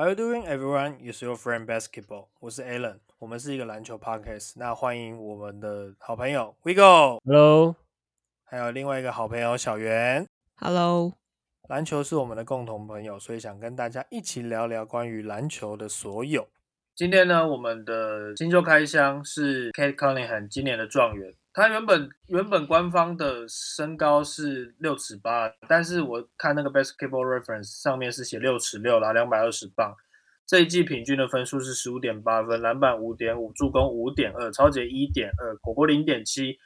How you doing, everyone? It's your friend basketball. 我是 Alan，我们是一个篮球 podcast。那欢迎我们的好朋友 Vigo，Hello，还有另外一个好朋友小袁。Hello，篮球是我们的共同朋友，所以想跟大家一起聊聊关于篮球的所有。今天呢，我们的新秀开箱是 Kate Cunningham 今年的状元。他原本原本官方的身高是六尺八，但是我看那个 Basketball Reference 上面是写六尺六啦，两百二十磅。这一季平均的分数是十五点八分，篮板五点五，助攻五点二，超节一点二，火锅零点七。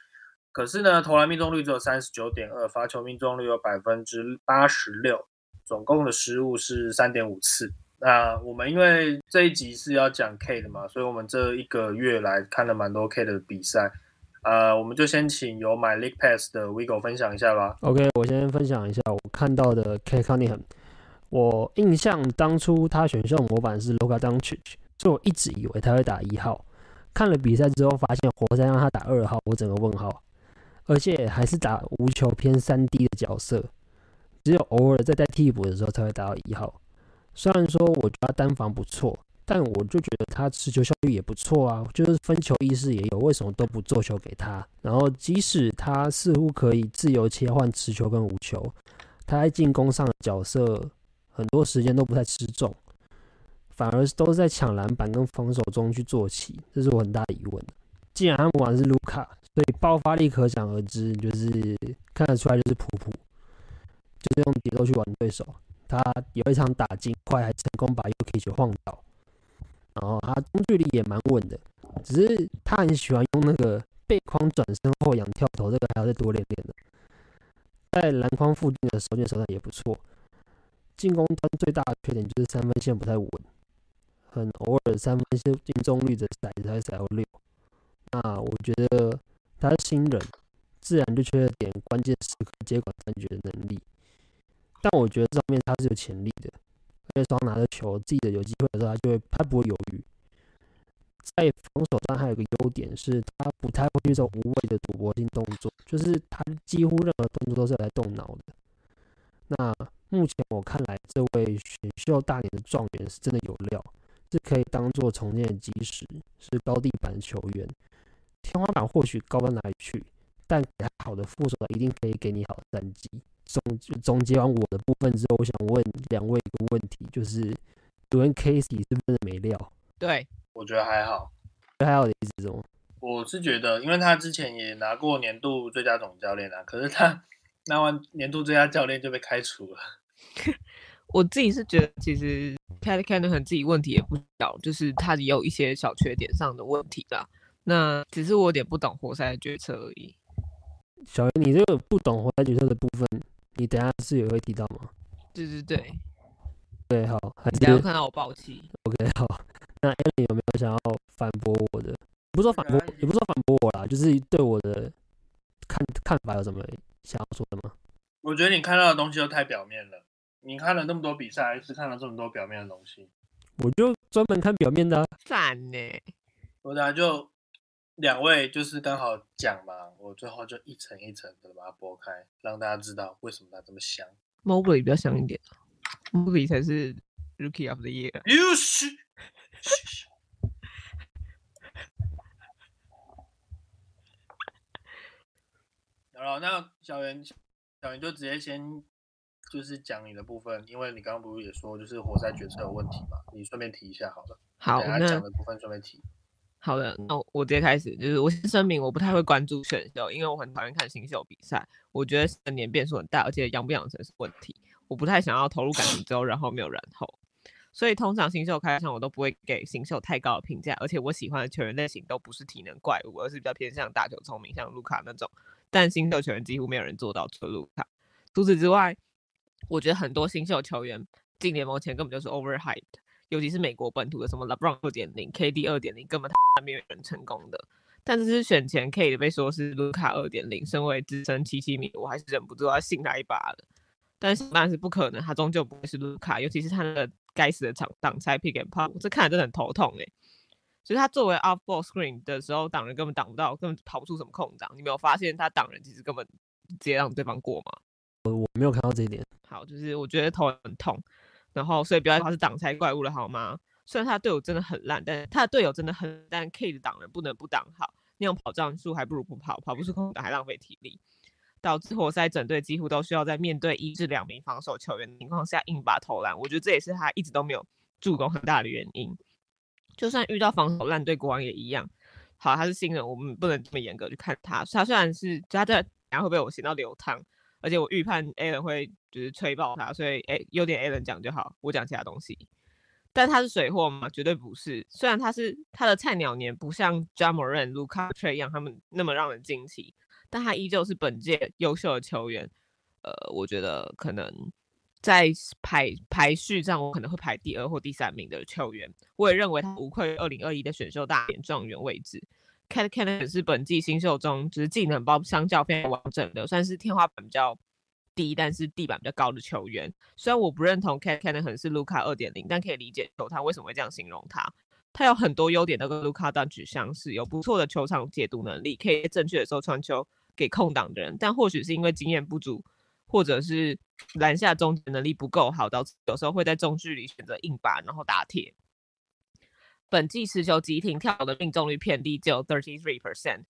可是呢，投篮命中率只有三十九点二，罚球命中率有百分之八十六，总共的失误是三点五次。那我们因为这一集是要讲 K 的嘛，所以我们这一个月来看了蛮多 K 的比赛。呃，我们就先请有买 League Pass 的 Vigo 分享一下吧。OK，我先分享一下我看到的 K Cunningham。我印象当初他选秀模板是 Luka Doncic，所以我一直以为他会打一号。看了比赛之后，发现活塞让他打二号，我整个问号。而且还是打无球偏三 D 的角色，只有偶尔在带替补的时候才会打到一号。虽然说我觉得单防不错，但我就觉得他持球效率也不错啊，就是分球意识也有，为什么都不做球给他？然后即使他似乎可以自由切换持球跟无球，他在进攻上的角色很多时间都不太吃重，反而都是在抢篮板跟防守中去做起，这是我很大的疑问。既然他们玩的是卢卡，所以爆发力可想而知，就是看得出来就是普普，就是用节奏去玩对手。他有一场打金块还成功把 UK 晃倒，然后他中距离也蛮稳的，只是他很喜欢用那个背筐转身后仰跳投，这个还要再多练练的。在篮筐附近的手点手感也不错，进攻端最大的缺点就是三分线不太稳，很偶尔三分线命中率的骰子才才有六。那我觉得他是新人，自然就缺了点关键时刻接管三局的能力。但我觉得这方面他是有潜力的，对方拿着球，自己的有机会的时候，他就会他不会犹豫。在防守上还有个优点是，他不太会去做无谓的赌博性动作，就是他几乎任何动作都是来动脑的。那目前我看来，这位选秀大年的状元是真的有料，是可以当做重建的基石，是高地板球员，天花板或许高到哪里去，但给他好的副手，一定可以给你好的战绩。总总结完我的部分之后，我想问两位一个问题，就是杜恩 Casey 是不是没料？对，我觉得还好，还好的意思是什么？我是觉得，因为他之前也拿过年度最佳总教练啊，可是他拿完年度最佳教练就被开除了。我自己是觉得其实 Pat Canahan 自己问题也不小，就是他也有一些小缺点上的问题啦。那只是我有点不懂活塞的决策而已。小袁，你这个不懂活塞决策的部分，你等下是也会提到吗？对对对，对，好，还是你等下有看到我爆气。OK 好。那 Allen 有没有想要反驳我的？不是说反驳，也不是说反驳我啦，就是对我的看看法有什么想要说的吗？我觉得你看到的东西都太表面了。你看了那么多比赛，还是看了这么多表面的东西。我就专门看表面的、啊。赞呢！我等下就两位就是刚好讲嘛，我最后就一层一层的把它剥开，让大家知道为什么它这么香。Mobley 比较香一点，Mobley 才是 Rookie of the Year。又是。好了，那小袁，小袁就直接先就是讲你的部分，因为你刚刚不是也说就是活塞决策有问题嘛，你顺便提一下好了。好，那讲的部分顺便提。好的，那我我直接开始，就是我先声明，我不太会关注选秀，因为我很讨厌看新秀比赛，我觉得成年变数很大，而且养不养成是问题，我不太想要投入感情之后，然后没有然后，所以通常新秀开场我都不会给新秀太高的评价，而且我喜欢的球员类型都不是体能怪物，而是比较偏向打球聪明，像卢卡那种，但新秀球员几乎没有人做到，除了卢卡。除此之外，我觉得很多新秀球员进联盟前根本就是 overhyped。尤其是美国本土的什么 LeBron 二点零、KD 二点零，根本他没有人成功的。但这是选前 K 被说是卢卡二点零，身为资深七七米，我还是忍不住要信他一把的。但是当然是不可能，他终究不会是卢卡，尤其是他那个该死的挡挡拆 pick and pop，这看着真的很头痛哎。所以他作为 off ball screen 的时候，挡人根本挡不到，根本跑不出什么空档。你没有发现他挡人其实根本直接让对方过吗？我没有看到这一点。好，就是我觉得头很痛。然后所以不要他是挡拆怪物了好吗？虽然他队友真的很烂，但他的队友真的很，但 K 的挡人不能不挡好，那种跑战术还不如不跑，跑不出空档还浪费体力，导致活塞整队几乎都需要在面对一至两名防守球员的情况下硬把投篮。我觉得这也是他一直都没有助攻很大的原因。就算遇到防守烂队，国王也一样。好，他是新人，我们不能这么严格去看他。他虽然是他在然后会被我写到流汤，而且我预判 Alan 会就是吹爆他，所以诶，优点 Alan 讲就好，我讲其他东西。但他是水货吗？绝对不是。虽然他是他的菜鸟年不像 Jamoran、Luka、Trey 一样他们那么让人惊奇，但他依旧是本届优秀的球员。呃，我觉得可能在排排序上，我可能会排第二或第三名的球员。我也认为他无愧二零二一的选秀大典状元位置。Cat Cannon 是本季新秀中，就是技能包相较非常完整的，算是天花板比较。低，但是地板比较高的球员。虽然我不认同 Cat Cannon 是卢卡二点零，但可以理解球探为什么会这样形容他。他有很多优点都跟卢卡当举相似，有不错的球场解读能力，可以正确的时候传球给空档的人。但或许是因为经验不足，或者是篮下终结能力不够好，导致有时候会在中距离选择硬拔，然后打铁。本季持球急停跳的命中率偏低，只有 thirty three percent。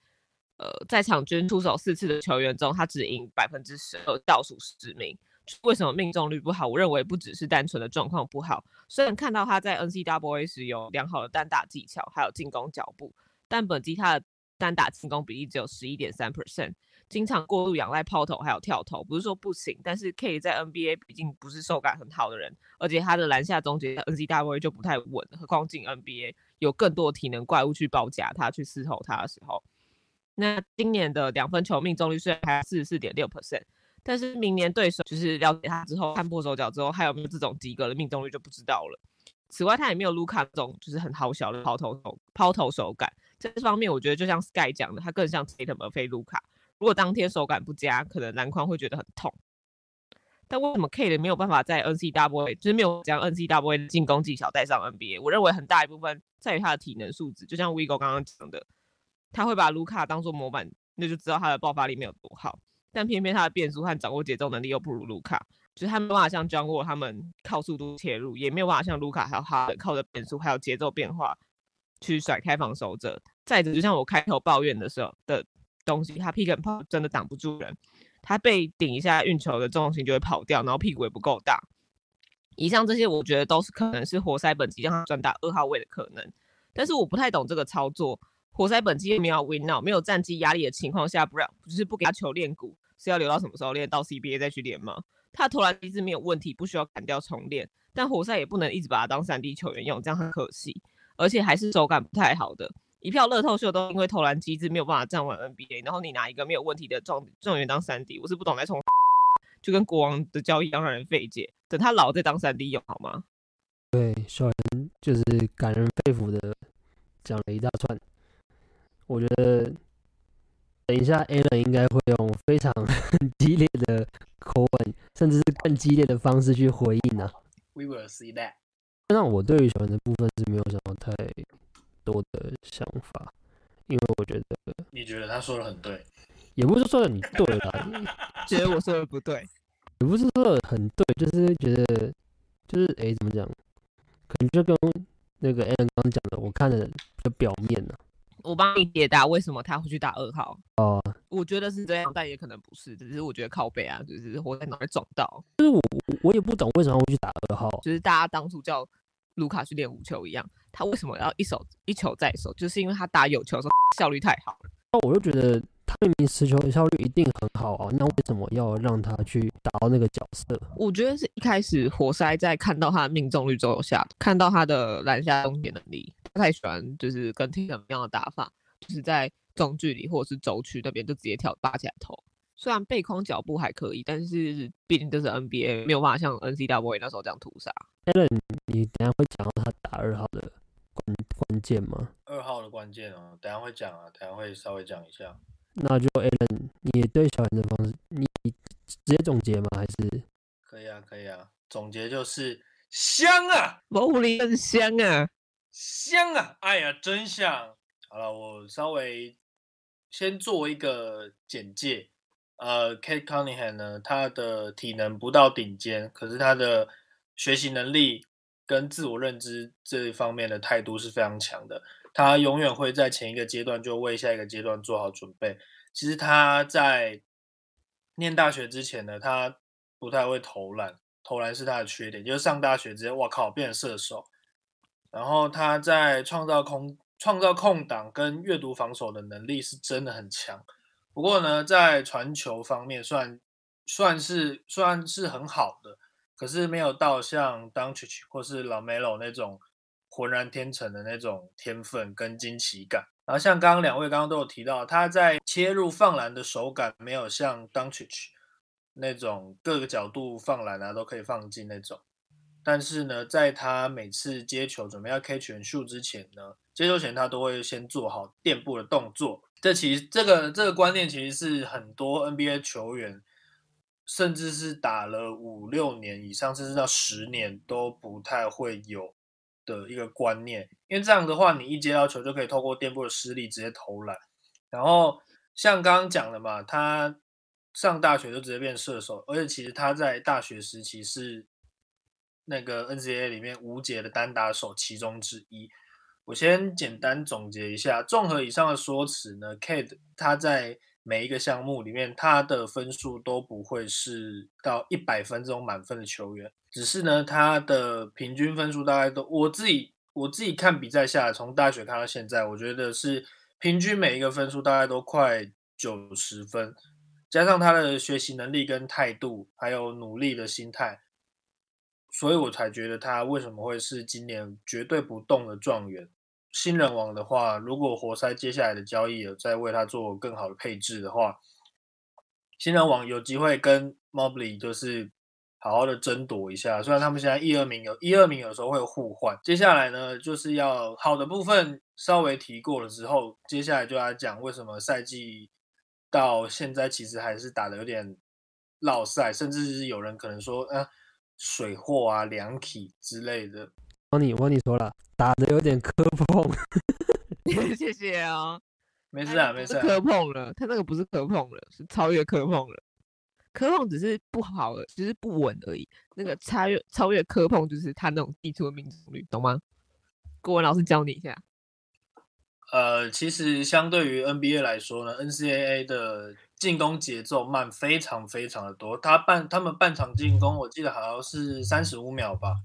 呃，在场均出手四次的球员中，他只赢百分之十二，倒数十名。为什么命中率不好？我认为不只是单纯的状况不好。虽然看到他在 N C W A 时有良好的单打技巧，还有进攻脚步，但本季他的单打进攻比例只有十一点三 percent，经常过度仰赖抛投还有跳投。不是说不行，但是 K 在 NBA 毕竟不是手感很好的人，而且他的篮下终结 NCAA 就不太稳，何况进 NBA 有更多体能怪物去包夹他，去伺候他的时候。那今年的两分球命中率虽然还四十四点六 percent，但是明年对手就是了解他之后看破手脚之后，还有没有这种及格的命中率就不知道了。此外，他也没有卢卡那种就是很好小的抛投手抛投手感，这方面我觉得就像 Sky 讲的，他更像 Tatum 而非卢卡。如果当天手感不佳，可能篮筐会觉得很痛。但为什么 K 的没有办法在 N C W A 就是没有将 NCAA 的进攻技巧带上 NBA？我认为很大一部分在于他的体能素质，就像 Vigo 刚刚讲的。他会把卢卡当做模板，那就知道他的爆发力没有多好。但偏偏他的变速和掌握节奏能力又不如卢卡，就是他没办法像 John Wall 他们靠速度切入，也没有办法像卢卡还有哈登靠着变速还有节奏变化去甩开防守者。再者，就像我开头抱怨的时候的东西，他 pick and pop 真的挡不住人，他被顶一下运球的重心就会跑掉，然后屁股也不够大。以上这些，我觉得都是可能是活塞本季让他转打二号位的可能，但是我不太懂这个操作。活塞本季没有 win now，没有战绩压力的情况下，不让就是不给他球练鼓，是要留到什么时候练？到 CBA 再去练吗？他投篮机制没有问题，不需要砍掉重练。但活塞也不能一直把他当三 D 球员用，这样很可惜。而且还是手感不太好的，一票乐透秀都因为投篮机制没有办法站稳 NBA，然后你拿一个没有问题的状状元当三 D，我是不懂来从就跟国王的交易一样让人费解。等他老再当三 D 用好吗？对，小人就是感人肺腑的讲了一大串。我觉得等一下，Allen 应该会用非常 激烈的口吻，甚至是更激烈的方式去回应呢。We will see that。那我对于小人的部分是没有什么太多的想法，因为我觉得你觉得他说的很对，也不是说的你对啦，觉得我说的不对，也不是说的很对，就是觉得就是哎，怎么讲？可能就跟那个 Allen 刚刚讲的，我看的比较表面呢。我帮你解答为什么他会去打二号哦，我觉得是这样，但也可能不是，只是我觉得靠背啊，就是活在脑袋撞到。就是我我也不懂为什么会去打二号，就是大家当初叫卢卡去练五球一样，他为什么要一手一球在手，就是因为他打有球的时候效率太好了。那我就觉得他明明持球的效率一定很好啊，那为什么要让他去打到那个角色？我觉得是一开始活塞在看到他的命中率之后下，看到他的篮下终结能力。不太喜欢就是跟 t m 一样的打法，就是在中距离或者是轴区那边就直接跳拔起来投。虽然背筐脚步还可以，但是毕竟这是 NBA，没有办法像 NCAA 那时候这样屠杀。Allen，你等下会讲到他打二号的关关键吗？二号的关键哦，等下会讲啊，等下会稍微讲一下。那就 Allen，你对小人的方式，你直接总结吗？还是？可以啊，可以啊，总结就是香啊，毛狐狸很香啊。香啊！哎呀，真香！好了，我稍微先做一个简介。呃，Kate Cunningham 呢，他的体能不到顶尖，可是他的学习能力跟自我认知这一方面的态度是非常强的。他永远会在前一个阶段就为下一个阶段做好准备。其实他在念大学之前呢，他不太会投篮，投篮是他的缺点。就是上大学直接，哇靠，变成射手。然后他在创造空、创造空档跟阅读防守的能力是真的很强。不过呢，在传球方面算算是算是很好的，可是没有到像 d u n c h 或是老 Melo 那种浑然天成的那种天分跟惊奇感。然后像刚刚两位刚刚都有提到，他在切入放篮的手感没有像 d u n c h 那种各个角度放篮啊都可以放进那种。但是呢，在他每次接球准备要 catch 球之前呢，接球前他都会先做好垫步的动作。这其实这个这个观念其实是很多 NBA 球员，甚至是打了五六年以上，甚至到十年都不太会有的一个观念。因为这样的话，你一接到球就可以透过垫步的施力直接投篮。然后像刚刚讲的嘛，他上大学就直接变射手，而且其实他在大学时期是。那个 NCAA 里面无解的单打手其中之一，我先简单总结一下。综合以上的说辞呢，Kate 他在每一个项目里面，他的分数都不会是到一百分这种满分的球员，只是呢，他的平均分数大概都，我自己我自己看比赛下来，从大学看到现在，我觉得是平均每一个分数大概都快九十分，加上他的学习能力跟态度，还有努力的心态。所以我才觉得他为什么会是今年绝对不动的状元。新人王的话，如果活塞接下来的交易有在为他做更好的配置的话，新人王有机会跟 Mobley 就是好好的争夺一下。虽然他们现在一二名有一二名有时候会互换。接下来呢，就是要好的部分稍微提过了之后，接下来就要讲为什么赛季到现在其实还是打的有点落赛，甚至是有人可能说，嗯。水货啊，凉体之类的。我你我你说了，打的有点磕碰。谢谢啊，没事啊，没事。磕碰了，他那个不是磕碰了，是超越磕碰了。磕碰只是不好了，只是不稳而已。那个超越超越磕碰，就是他那种地出的命中率，懂吗？郭文老师教你一下。呃，其实相对于 NBA 来说呢，NCAA 的。进攻节奏慢，非常非常的多。他半他们半场进攻，我记得好像是三十五秒吧。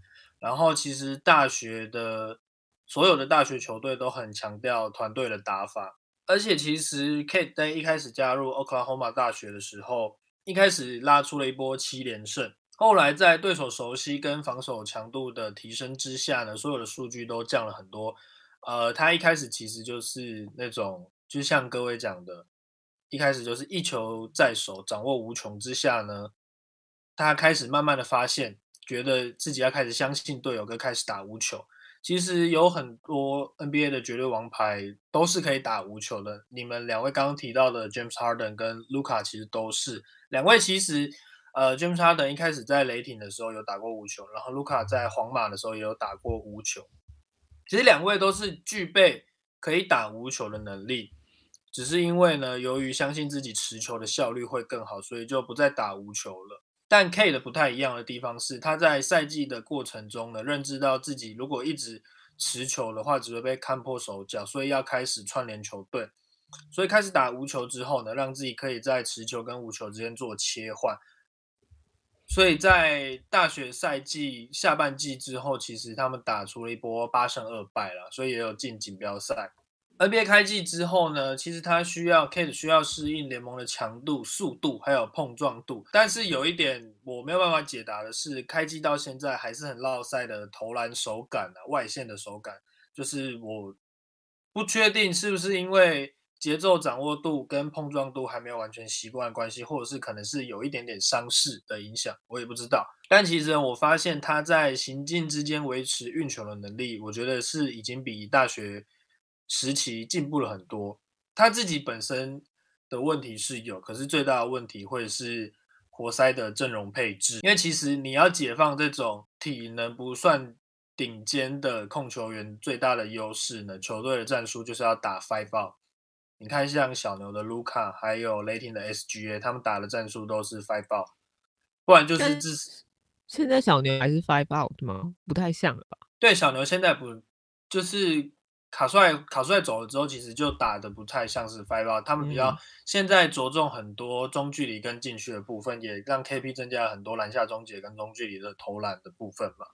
然后其实大学的所有的大学球队都很强调团队的打法，而且其实 Kate 在一开始加入 Oklahoma 大学的时候，一开始拉出了一波七连胜，后来在对手熟悉跟防守强度的提升之下呢，所有的数据都降了很多。呃，他一开始其实就是那种，就像各位讲的。一开始就是一球在手，掌握无穷之下呢，他开始慢慢的发现，觉得自己要开始相信队友，跟开始打无球。其实有很多 NBA 的绝对王牌都是可以打无球的。你们两位刚刚提到的 James Harden 跟 Luka 其实都是两位。其实，呃，James Harden 一开始在雷霆的时候有打过无球，然后 Luka 在皇马的时候也有打过无球。其实两位都是具备可以打无球的能力。只是因为呢，由于相信自己持球的效率会更好，所以就不再打无球了。但 K 的不太一样的地方是，他在赛季的过程中呢，认知到自己如果一直持球的话，只会被看破手脚，所以要开始串联球队。所以开始打无球之后呢，让自己可以在持球跟无球之间做切换。所以在大学赛季下半季之后，其实他们打出了一波八胜二败了，所以也有进锦标赛。NBA 开季之后呢，其实他需要 Kate 需要适应联盟的强度、速度还有碰撞度。但是有一点我没有办法解答的是，开季到现在还是很落赛的投篮手感啊，外线的手感，就是我不确定是不是因为节奏掌握度跟碰撞度还没有完全习惯关系，或者是可能是有一点点伤势的影响，我也不知道。但其实我发现他在行进之间维持运球的能力，我觉得是已经比大学。时期进步了很多，他自己本身的问题是有，可是最大的问题会是活塞的阵容配置。因为其实你要解放这种体能不算顶尖的控球员，最大的优势呢，球队的战术就是要打 five out。你看像小牛的卢卡，还有雷霆的 SGA，他们打的战术都是 five out，不然就是自现在小牛还是 five out 吗？不太像了吧？对，小牛现在不就是卡帅卡帅走了之后，其实就打的不太像是 five out，他们比较嗯现在着重很多中距离跟禁区的部分，也让 KP 增加了很多篮下终结跟中距离的投篮的部分嘛。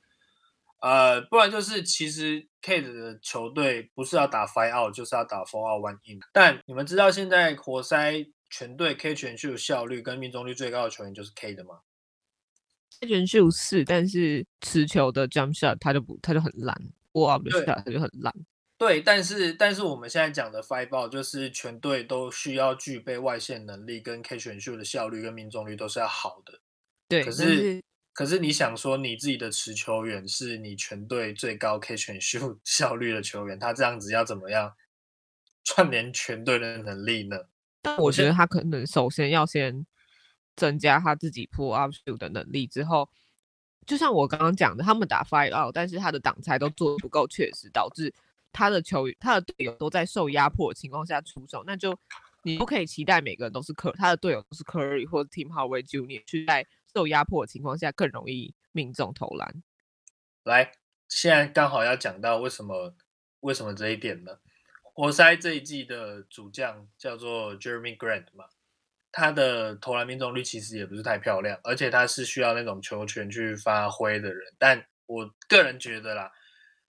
呃，不然就是其实 Kate 的球队不是要打 five out，就是要打 four out one in。但你们知道现在活塞全队 K 全秀效率跟命中率最高的球员就是 K 的吗？选秀是，但是持球的 jump shot 他就不他就很烂他就很烂。对，但是但是我们现在讲的 five ball 就是全队都需要具备外线能力，跟 K 选秀的效率跟命中率都是要好的。对，可但是可是你想说你自己的持球员是你全队最高 K 选秀效率的球员，他这样子要怎么样串联全队的能力呢？但我觉得他可能首先要先增加他自己 pull up shoot 的能力，之后就像我刚刚讲的，他们打 five out，但是他的挡拆都做得不够确实，导致他的球员、他的队友都在受压迫的情况下出手，那就你不可以期待每个人都是科他的队友都是 Curry 或者 Tim Hardaway Jr. 去在受压迫的情况下更容易命中投篮。来，现在刚好要讲到为什么为什么这一点呢？活塞这一季的主将叫做 Jeremy Grant 嘛，他的投篮命中率其实也不是太漂亮，而且他是需要那种球权去发挥的人。但我个人觉得啦，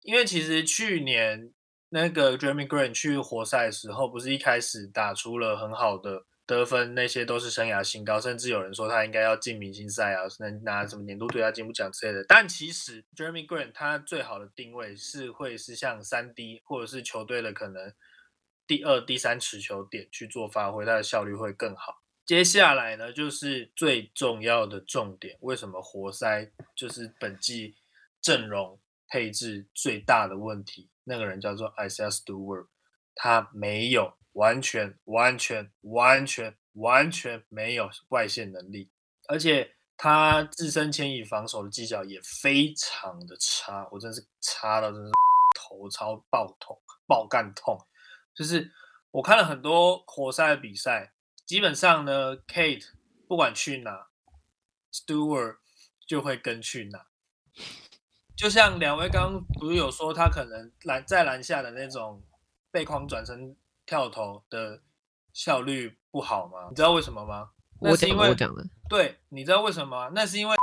因为其实去年那个 Jeremy Green 去活塞的时候，不是一开始打出了很好的得分，那些都是生涯新高，甚至有人说他应该要进明星赛啊，能拿什么年度最佳进步奖之类的。但其实 Jeremy Green 他最好的定位是会是像三 D 或者是球队的可能第二、第三持球点去做发挥，他的效率会更好。接下来呢，就是最重要的重点，为什么活塞就是本季阵容配置最大的问题？那个人叫做 I C S Stewart，他没有完全、完全、完全、完全没有外线能力，而且他自身牵引防守的技巧也非常的差，我真是差到真是 头超爆痛、爆干痛。就是我看了很多活塞的比赛，基本上呢，Kate 不管去哪，Stewart 就会跟去哪。就像两位刚刚不是有说他可能篮在篮下的那种背框转身跳投的效率不好吗？你知道为什么吗？那我讲是因为我讲的，对，你知道为什么吗？那是因为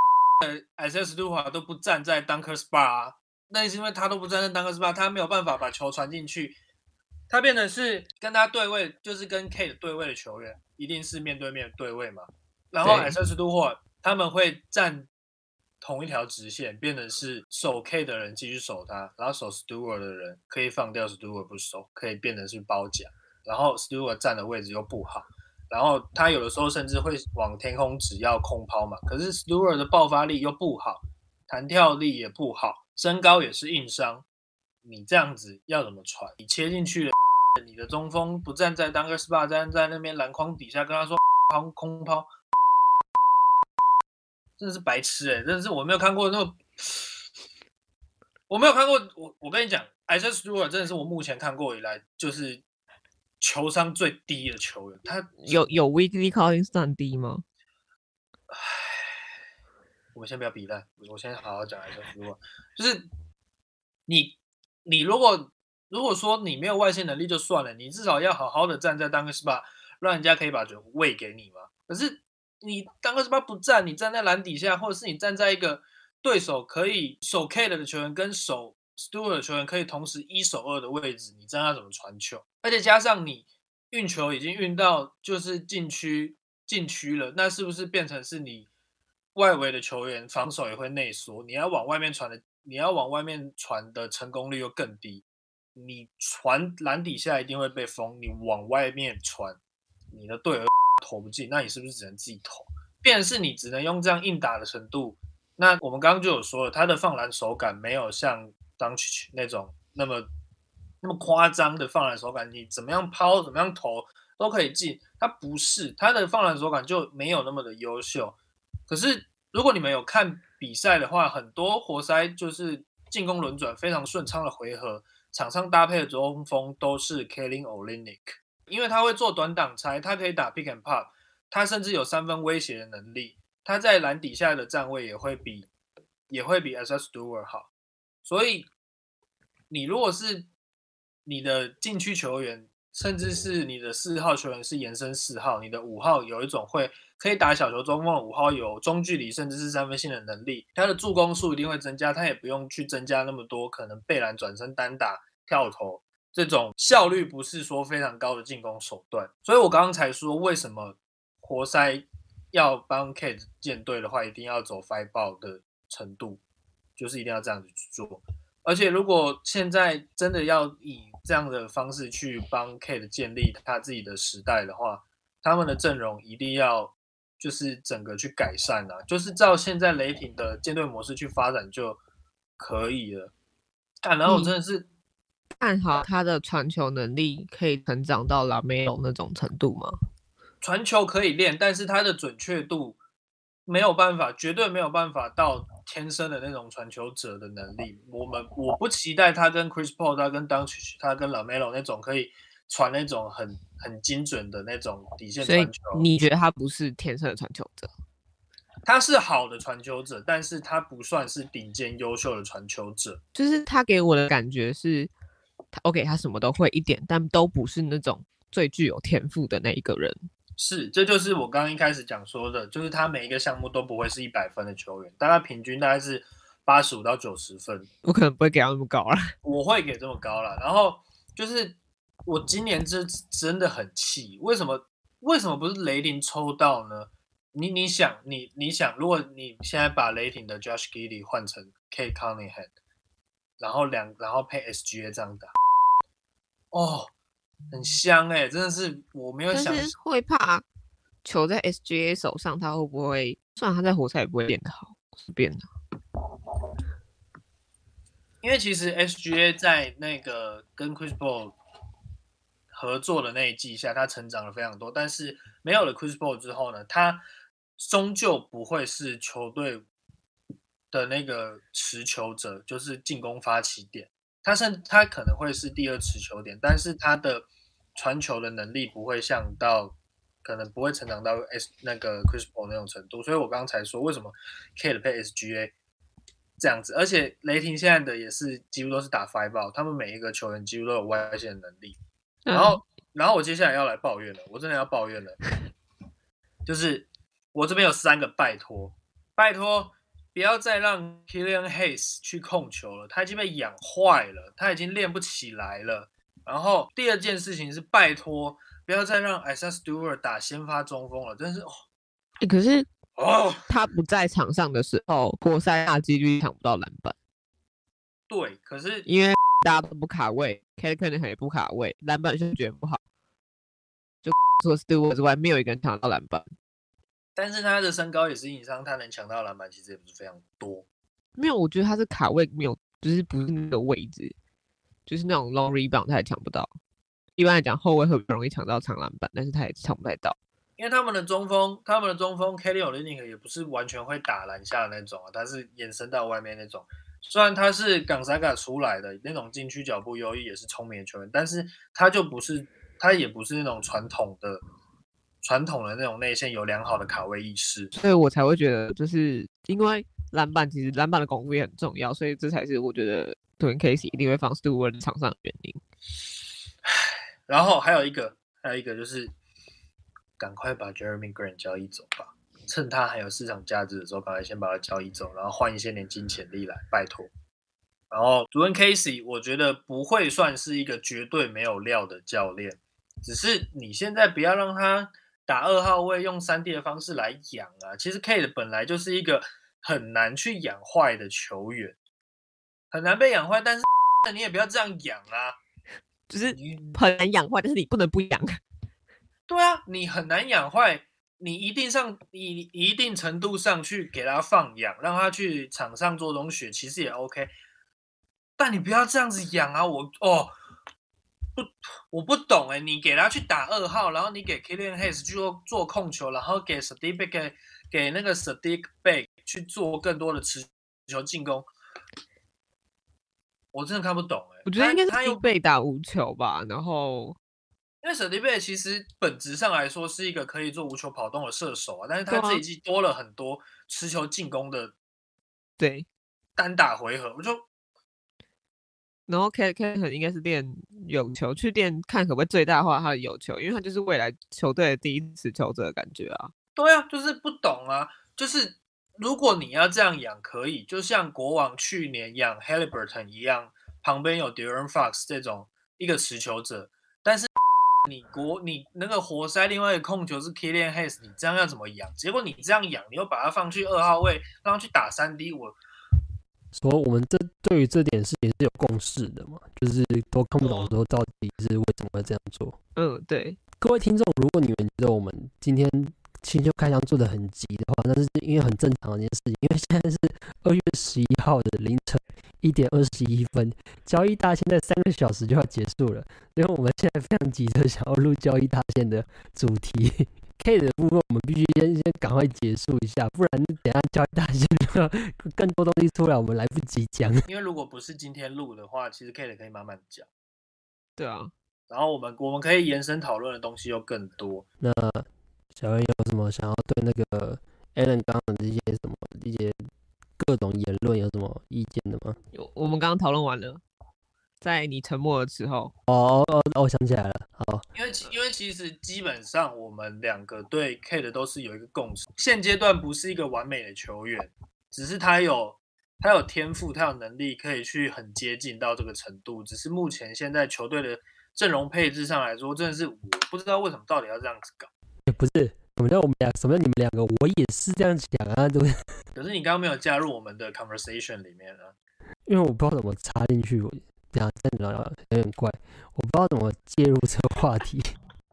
呃 SS 杜华都不站在 Dunker Spot 啊，那是因为他都不站在 Dunker Spot，他没有办法把球传进去，他变成是跟他对位，就是跟 K 的对位的球员，一定是面对面对位嘛。然后 SS 杜华他们会站同一条直线，变成是守 K 的人继续守他，然后守 Stewart 的人可以放掉 Stewart 不守，可以变成是包夹，然后 Stewart 站的位置又不好。然后他有的时候甚至会往天空只要空抛嘛，可是 Stewart 的爆发力又不好，弹跳力也不好，身高也是硬伤，你这样子要怎么传？你切进去，你的中锋不站在当个 SPA 站在那边篮筐底下跟他说 空空抛，真的是白痴哎、真的是我没有看过那种，我没有看过，我我跟你讲 i s a Stewart 真的是我目前看过以来就是球商最低的球员，他有有 weekly calling 算低吗？我们先不要比烂，我先好好讲一下。如果就是你，你如果如果说你没有外线能力就算了，你至少要好好的站在当个 SPA，让人家可以把球喂给你嘛。可是你当个 SPA 不站，你站在篮底下，或者是你站在一个对手可以守 K 的球员跟守 Stewart 的球员可以同时一守二的位置，你这样要怎么传球？而且加上你运球已经运到就是禁区禁区了，那是不是变成是你外围的球员防守也会内缩？你要往外面传的，你要往外面传的成功率又更低。你传篮底下一定会被封，你往外面传，你的队友投不进，那你是不是只能自己投？变是你只能用这样硬打的程度。那我们刚刚就有说了，他的放篮手感没有像当曲那种那么那么夸张的放篮手感，你怎么样抛，怎么样投都可以进。他不是他的放篮手感就没有那么的优秀。可是如果你们有看比赛的话，很多活塞就是进攻轮转非常顺畅的回合，场上搭配的中锋都是 Kalen Olynyk，因为他会做短挡拆，他可以打 pick and pop，他甚至有三分威胁的能力，他在篮底下的站位也会比也会比 S S Stewart 好。所以你如果是你的禁区球员，甚至是你的四号球员是延伸四号，你的五号有一种会可以打小球中锋，五号有中距离甚至是三分线的能力，他的助攻数一定会增加，他也不用去增加那么多可能背篮、转身、单打、跳投这种效率不是说非常高的进攻手段。所以我刚刚才说，为什么活塞要帮 Kate 建队的话，一定要走 Five Ball 的程度，就是一定要这样子去做。而且如果现在真的要以这样的方式去帮 Kate 建立他自己的时代的话，他们的阵容一定要就是整个去改善啊，就是照现在雷霆的舰队模式去发展就可以了。啊，然后我真的是看好他的传球能力可以成长到拉梅隆那种程度吗？传球可以练，但是他的准确度没有办法，绝对没有办法到天生的那种传球者的能力。我们我不期待他跟 Chris Paul，他跟 d u n c h 他跟 Lamelo 那种可以传那种很很精准的那种底线传球。你觉得他不是天生的传球者？他是好的传球者，但是他不算是顶尖优秀的传球者。就是他给我的感觉是，他 OK，他什么都会一点，但都不是那种最具有天赋的那一个人。是，这就是我刚刚一开始讲说的，就是他每一个项目都不会是一百分的球员，大概平均大概是八十五到九十分。我可能不会给他那么高啊。我会给这么高了。然后就是我今年这真的很气，为什么为什么不是雷霆抽到呢？你你想你你想，如果你现在把雷霆的 Josh Giddey 换成 K Cunningham，然后两然后配 SGA 这样打，哦，很香哎、真的是我没有想但是会怕球在 SGA 手上，他会不会？虽然他在活塞也不会变得好，是变的。因为其实 SGA 在那个跟 Chris Paul 合作的那一季下，他成长了非常多。但是没有了 Chris Paul 之后呢，他终究不会是球队的那个持球者，就是进攻发起点。他甚他可能会是第二持球点，但是他的传球的能力不会像到可能不会成长到 S 那个 Chris Paul 那种程度。所以我刚才说为什么 K 的配 SGA。这样子，而且雷霆现在的也是几乎都是打 five out，他们每一个球员几乎都有外线的能力。然后，然后我接下来要来抱怨了，我真的要抱怨了，就是我这边有三个拜托，拜托不要再让 Killian Hayes 去控球了，他已经被养坏了，他已经练不起来了。然后第二件事情是拜托不要再让 Isaiah Stewart 打先发中锋了，真是哦欸可是哦，他不在场上的时候，活塞大几率抢不到篮板，对，可是因为大家都不卡位 k a t 也不卡位，篮板嗅觉不好。就除了 Stewart 之外，没有一个人抢到篮板。但是他的身高也是硬伤，他能抢到篮板其实也不是非常多。没有，我觉得他是卡位没有，就是不是那个位置，就是那种 long rebound 他也抢不到。一般来讲，后卫会比较容易抢到长篮板，但是他也抢不太到。因为他们的中锋，他们的中锋 Kelly o l y n i k 也不是完全会打篮下的那种啊，他是延伸到外面那种。虽然他是港萨嘎出来的那种禁区脚步优异，也是聪明的球员，但是他就不是，他也不是那种传统的传统的那种内线有良好的卡位意识。所以我才会觉得，就是因为篮板其实篮板的巩固也很重要，所以这才是我觉得 Twin Casey 一定会放 Stewart 场上的原因。然后还有一个，还有一个就是，赶快把 Jeremy Grant 交易走吧，趁他还有市场价值的时候，赶快先把他交易走，然后换一些年轻潜力来，拜托。然后主任 Casey，我觉得不会算是一个绝对没有料的教练，只是你现在不要让他打二号位，用三 D 的方式来养啊。其实 Kate 本来就是一个很难去养坏的球员，很难被养坏，但是 你也不要这样养啊。就是你很难养坏，但是你不能不养。对啊，你很难养坏，你一定上你一定程度上去给他放养，让他去场上做东西，其实也 OK。但你不要这样子养啊！我哦不，我不懂哎，你给他去打二号，然后你给 Killian Hayes 去做做控球，然后给 Sadiq 给给那个 Sadiq Bey 去做更多的持球进攻，我真的看不懂哎。我觉得应该他他又被打无球吧，然后因为史蒂贝其实本质上来说是一个可以做无球跑动的射手啊，但是他这一季多了很多持球进攻的对单打回合，我就然后 K K 很应该是练有球，去练看可不可以最大化他的有球，因为他就是未来球队的第一持球者的感觉啊。对啊，就是不懂啊，就是如果你要这样养，可以，就像国王去年养 Haliburton 一样，旁边有 Darren Fox 这种一个持球者，但是你国你那个活塞另外一个控球是 Killian Hayes，你这样要怎么养？结果你这样养，你又把他放去二号位，让他去打三 D，我说我们这对于这点事情是有共识的嘛，就是都看不懂说到底是为什么会这样做。嗯，对，各位听众，如果你们觉得我们今天新秀开箱做的很急的话，那是因为很正常的一件事情，因为现在是二月十一号的凌晨一点二十一分，交易大现在三个小时就要结束了，所以我们现在非常急着想要录交易大线的主题。K 的部分我们必须先先赶快结束一下，不然等下交易大线更多东西出来，我们来不及讲。因为如果不是今天录的话，其实 K 的可以慢慢讲，对啊，然后我们我们可以延伸讨论的东西又更多。那小恩有什么想要对那个 Alan 刚刚的这些什么一些各种言论有什么意见的吗？有我们刚刚讨论完了，在你沉默的时候，哦哦哦，我想起来了，好，因为其因为其实基本上我们两个对 K 的都是有一个共识，现阶段不是一个完美的球员，只是他有他有天赋，他有能力可以去很接近到这个程度，只是目前现在球队的阵容配置上来说，真的是我不知道为什么到底要这样子搞。也不是，什么叫我们俩？什么叫你们两个？我也是这样想啊，对不对？可是你刚刚没有加入我们的 conversation 里面啊。因为我不知道怎么插进去，我这样再聊聊有点怪，我不知道怎么介入这个话题。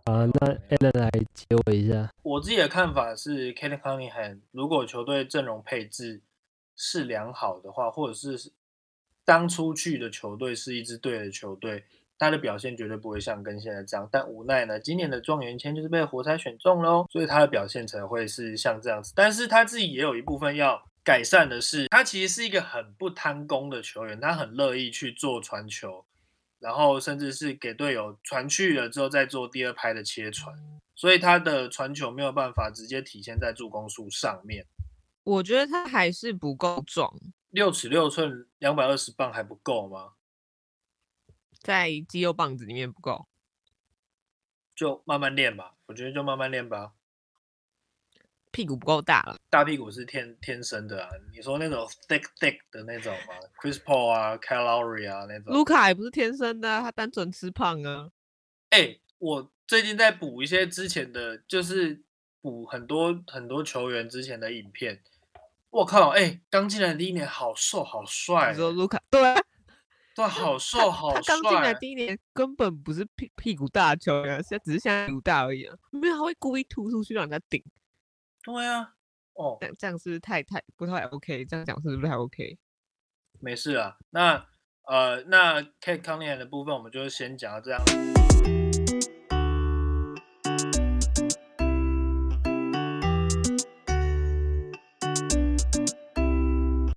啊，那 Alan 来接我一下。我自己的看法是 k a t e Cunningham 如果球队阵容配置是良好的话，或者是当初去的球队是一支对的球队，他的表现绝对不会像跟现在这样。但无奈呢，今年的状元签就是被活塞选中喽，所以他的表现才会是像这样子。但是他自己也有一部分要改善的是，他其实是一个很不贪功的球员，他很乐意去做传球，然后甚至是给队友传去了之后再做第二拍的切传，所以他的传球没有办法直接体现在助攻数上面。我觉得他还是不够壮，六尺六寸，两百二十磅还不够吗？在肌肉棒子里面不够。就慢慢练吧，我觉得就慢慢练吧。屁股不够大了，大屁股是天天生的啊！你说那种 thick thick 的那种吗？Chris Paul 啊 c a l o r y 啊那种。卢卡也不是天生的啊，他单纯吃胖啊。哎、我最近在补一些之前的，就是补很多很多球员之前的影片。我靠，哎、刚进来第一年好瘦好帅你，说卢卡对啊，对，好瘦好他刚进来。第一年根本不是屁屁股大的球员啊，现在只是现在屁股大而已啊。没有，他会故意突出去让人家顶，对啊，哦，这样这样是不是太太不太 OK？这样讲是不是不太 OK？没事啊。那呃，那 Kate Cunningham 的部分我们就先讲到这样。